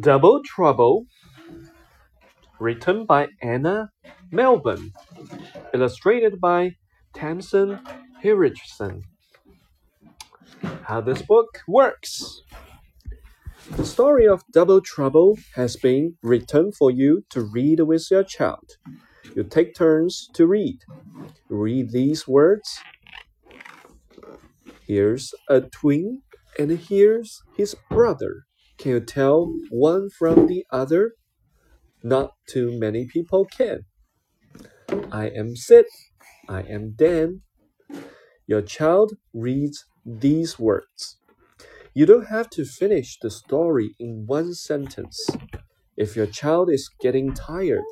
Double Trouble, written by Anna Milbourne, illustrated by Tamsin Hinrichsen. How this book works. The story of Double Trouble has been written for you to read with your child. You take turns to read. Read these words. Here's a twin, and here's his brother. Can you tell one from the other? Not too many people can. I am Sid. I am Dan. Your child reads these words. You don't have to finish the story in one sentence. If your child is getting tired,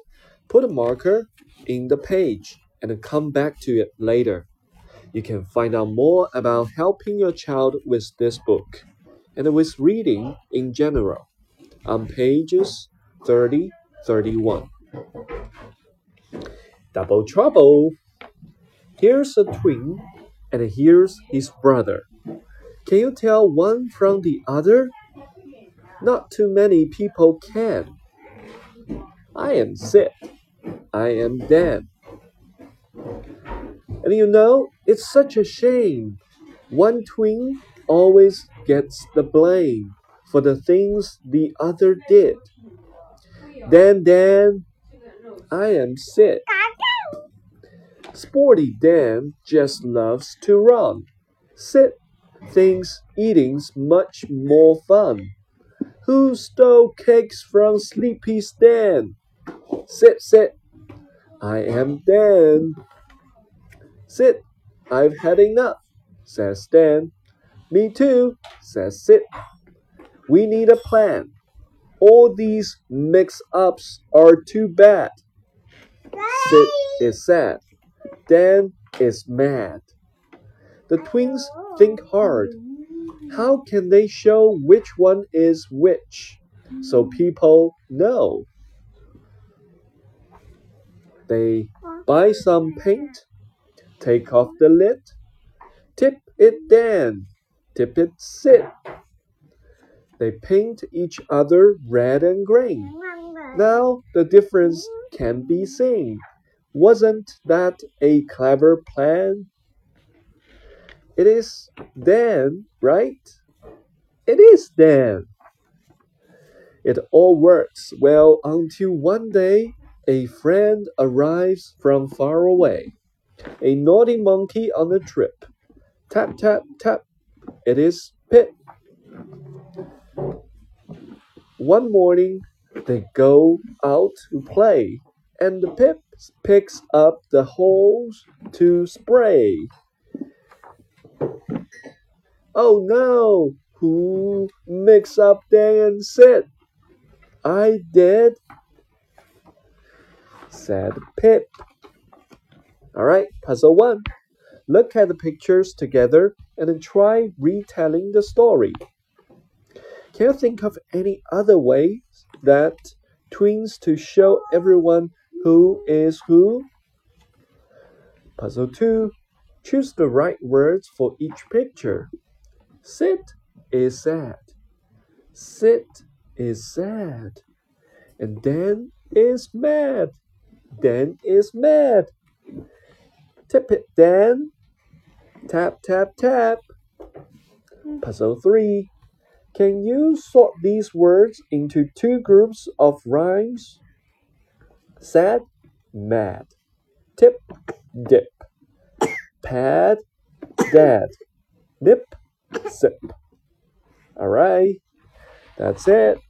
put a marker in the page and come back to it later. You can find out more about helping your child with this book and with reading in general on pages 30 31. Double trouble. Here's a twin, and here's his brother. Can you tell one from the other? Not too many people can. I am Sid. I am Dan. And you know, it's such a shame. One twin always gets the blame for the things the other did. Dan, Dan, I am Sid. Sporty Dan just loves to run. Sit thinks eating's much more fun. Who stole cakes from Sleepy Stan? Sit, sit. I am Dan. Sit. I've had enough, says Dan. Me too, says Sid. We need a plan. All these mix ups are too bad. Sid is sad. Dan is mad. The twins think hard. How can they show which one is which so people know? They buy some paint, take off the lid, tip it Dan, tip it Sid. They paint each other red and green. Now the difference can be seen. Wasn't that a clever plan? It is Dan, right? It is Dan. It all works well until one day a friend arrives from far away. A naughty monkey on a trip. Tap, tap, tap. It is Pip. One morning, they go out to play, and the Pip picks up the holes to spray. Oh no! Who mixed up Dan and Sid? I did, said Pip. All right, puzzle one. Look at the pictures together and then try retelling the story. Can you think of any other ways that twins to show everyone who is who? Puzzle 2. Choose the right words for each picture. Sit is sad. Sit is sad. And Dan is mad. Dan is mad. Tip it, Dan. Tap, tap, tap. Puzzle 3. Can you sort these words into two groups of rhymes? Sad, mad. Tip, dip. Pad, dad. Nip, sip. All right, that's it.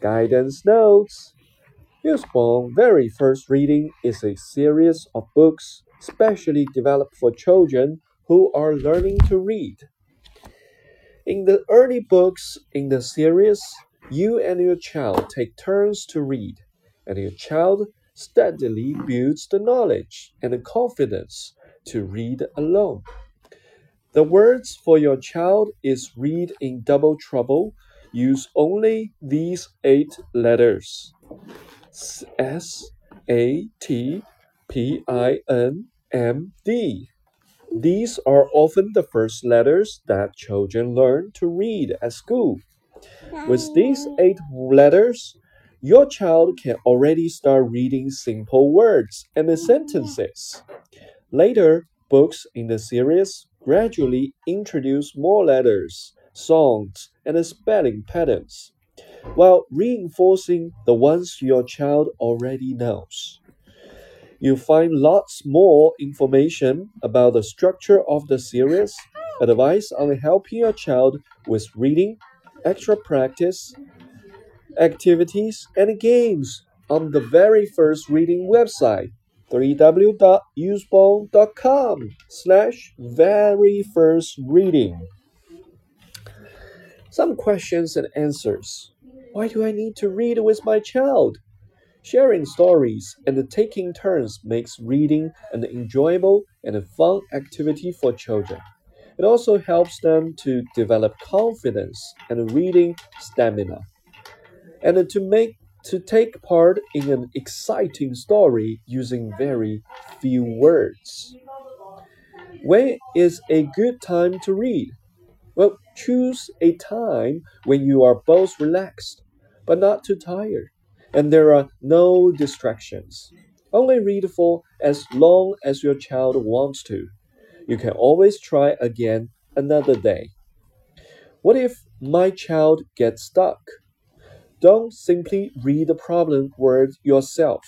Guidance notes. Usborne Very First Reading is a series of books specially developed for children who are learning to read. In the early books in the series, you and your child take turns to read, and your child steadily builds the knowledge and the confidence to read alone. The words for your child is read in double trouble. Use only these eight letters S A T P I N M D. These are often the first letters that children learn to read at school. With these eight letters, your child can already start reading simple words and sentences. Later, books in the series gradually introduce more letters, songs, and spelling patterns, while reinforcing the ones your child already knows. You'll find lots more information about the structure of the series, advice on helping your child with reading, extra practice, activities, and games on the very first reading website www.usborne.com slash very first reading. Some questions and answers. Why do I need to read with my child? Sharing stories and taking turns makes reading an enjoyable and fun activity for children. It also helps them to develop confidence and reading stamina and to make to take part in an exciting story using very few words. When is a good time to read? Well, choose a time when you are both relaxed but not too tired and there are no distractions. Only read for as long as your child wants to. You can always try again another day. What if my child gets stuck? Don't simply read the problem word yourself,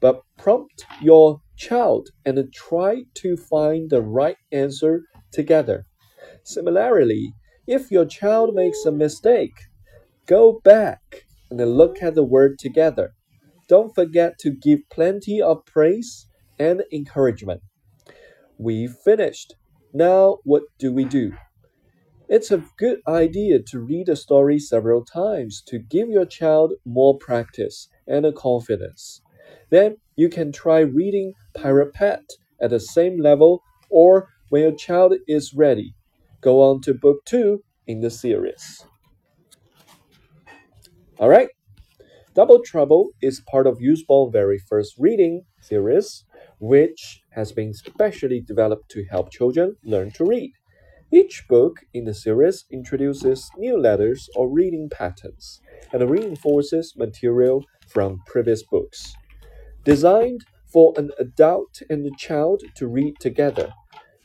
but prompt your child and try to find the right answer together. Similarly, if your child makes a mistake, go back and look at the word together. Don't forget to give plenty of praise and encouragement. We finished. Now, what do we do? It's a good idea to read a story several times to give your child more practice and confidence. Then you can try reading Pirate Pet at the same level or when your child is ready. Go on to book two in the series. All right. Double Trouble is part of Usborne very first reading series, which has been specially developed to help children learn to read. Each book in the series introduces new letters or reading patterns and reinforces material from previous books. Designed for an adult and a child to read together,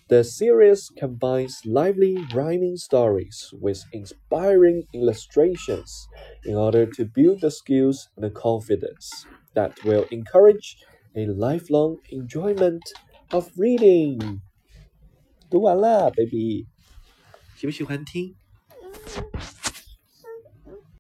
the series combines lively rhyming stories with inspiring illustrations in order to build the skills and confidence that will encourage a lifelong enjoyment of reading. 读完了，baby。喜不喜欢听？